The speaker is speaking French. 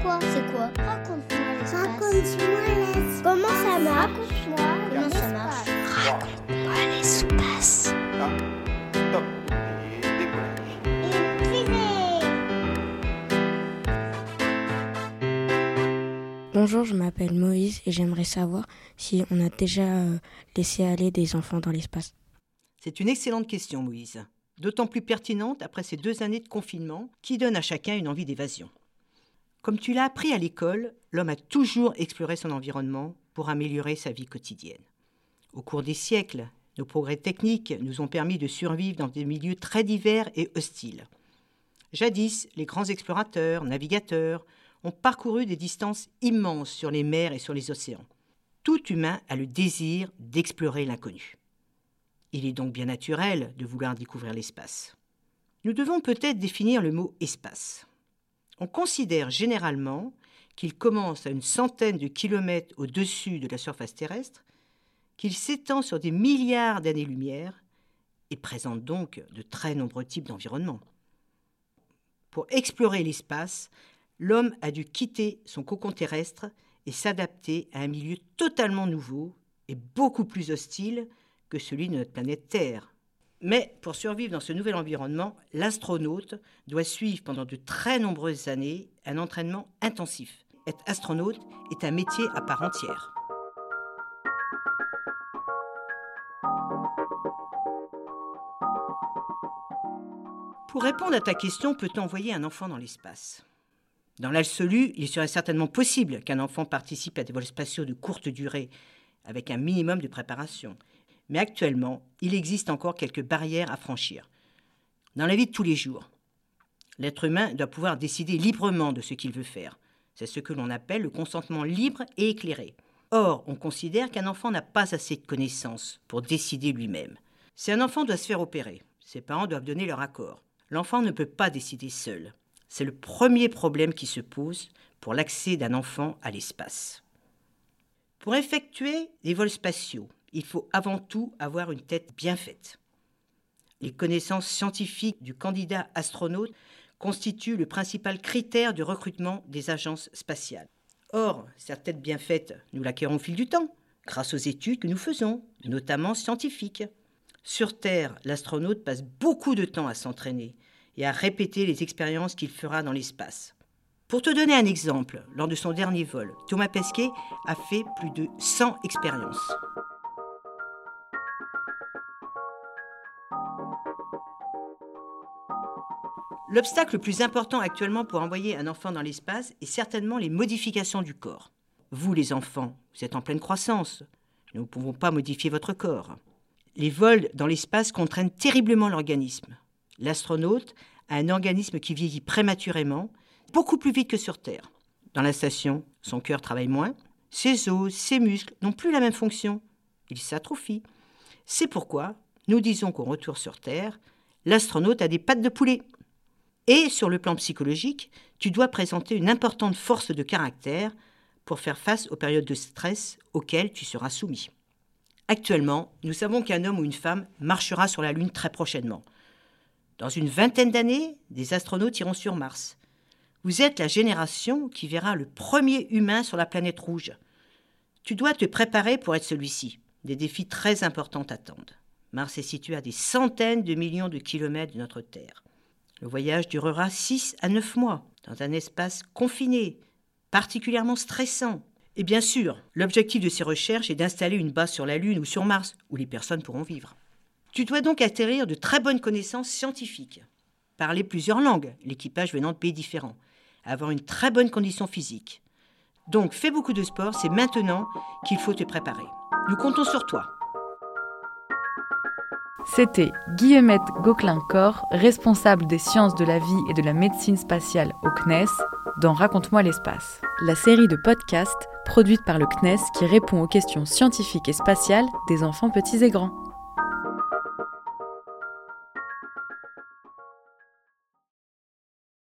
Pourquoi C'est quoi Raconte-moi l'espace. Raconte-moi l'espace. Comment ça marche Raconte-moi comment ça marche. Raconte-moi l'espace. Top. Bonjour, je m'appelle Moïse et j'aimerais savoir si on a déjà euh, laissé aller des enfants dans l'espace. C'est une excellente question, Moïse. D'autant plus pertinente après ces deux années de confinement qui donnent à chacun une envie d'évasion. Comme tu l'as appris à l'école, l'homme a toujours exploré son environnement pour améliorer sa vie quotidienne. Au cours des siècles, nos progrès techniques nous ont permis de survivre dans des milieux très divers et hostiles. Jadis, les grands explorateurs, navigateurs, ont parcouru des distances immenses sur les mers et sur les océans. Tout humain a le désir d'explorer l'inconnu. Il est donc bien naturel de vouloir découvrir l'espace. Nous devons peut-être définir le mot espace. On considère généralement qu'il commence à une centaine de kilomètres au-dessus de la surface terrestre, qu'il s'étend sur des milliards d'années-lumière et présente donc de très nombreux types d'environnements. Pour explorer l'espace, l'homme a dû quitter son cocon terrestre et s'adapter à un milieu totalement nouveau et beaucoup plus hostile que celui de notre planète Terre. Mais pour survivre dans ce nouvel environnement, l'astronaute doit suivre pendant de très nombreuses années un entraînement intensif. Être astronaute est un métier à part entière. Pour répondre à ta question, peut-on envoyer un enfant dans l'espace? Dans l'absolu, il serait certainement possible qu'un enfant participe à des vols spatiaux de courte durée, avec un minimum de préparation. Mais actuellement, il existe encore quelques barrières à franchir. Dans la vie de tous les jours, l'être humain doit pouvoir décider librement de ce qu'il veut faire. C'est ce que l'on appelle le consentement libre et éclairé. Or, on considère qu'un enfant n'a pas assez de connaissances pour décider lui-même. Si un enfant doit se faire opérer, ses parents doivent donner leur accord. L'enfant ne peut pas décider seul. C'est le premier problème qui se pose pour l'accès d'un enfant à l'espace. Pour effectuer des vols spatiaux, il faut avant tout avoir une tête bien faite. Les connaissances scientifiques du candidat astronaute constituent le principal critère de recrutement des agences spatiales. Or, cette tête bien faite, nous l'acquérons au fil du temps, grâce aux études que nous faisons, notamment scientifiques. Sur Terre, l'astronaute passe beaucoup de temps à s'entraîner et à répéter les expériences qu'il fera dans l'espace. Pour te donner un exemple, lors de son dernier vol, Thomas Pesquet a fait plus de 100 expériences. L'obstacle le plus important actuellement pour envoyer un enfant dans l'espace est certainement les modifications du corps. Vous, les enfants, vous êtes en pleine croissance. Nous ne pouvons pas modifier votre corps. Les vols dans l'espace contraignent terriblement l'organisme. L'astronaute a un organisme qui vieillit prématurément, beaucoup plus vite que sur Terre. Dans la station, son cœur travaille moins, ses os, ses muscles n'ont plus la même fonction. Ils s'atrophient. C'est pourquoi nous disons qu'au retour sur Terre, l'astronaute a des pattes de poulet. Et sur le plan psychologique, tu dois présenter une importante force de caractère pour faire face aux périodes de stress auxquelles tu seras soumis. Actuellement, nous savons qu'un homme ou une femme marchera sur la Lune très prochainement. Dans une vingtaine d'années, des astronautes iront sur Mars. Vous êtes la génération qui verra le premier humain sur la planète rouge. Tu dois te préparer pour être celui-ci. Des défis très importants t'attendent. Mars est situé à des centaines de millions de kilomètres de notre Terre. Le voyage durera 6 à 9 mois, dans un espace confiné, particulièrement stressant. Et bien sûr, l'objectif de ces recherches est d'installer une base sur la Lune ou sur Mars, où les personnes pourront vivre. Tu dois donc acquérir de très bonnes connaissances scientifiques, parler plusieurs langues, l'équipage venant de pays différents, avoir une très bonne condition physique. Donc fais beaucoup de sport, c'est maintenant qu'il faut te préparer. Nous comptons sur toi. C'était Guillemette Gauquelin-Cor, responsable des sciences de la vie et de la médecine spatiale au CNES, dans Raconte-moi l'espace, la série de podcasts produite par le CNES qui répond aux questions scientifiques et spatiales des enfants petits et grands.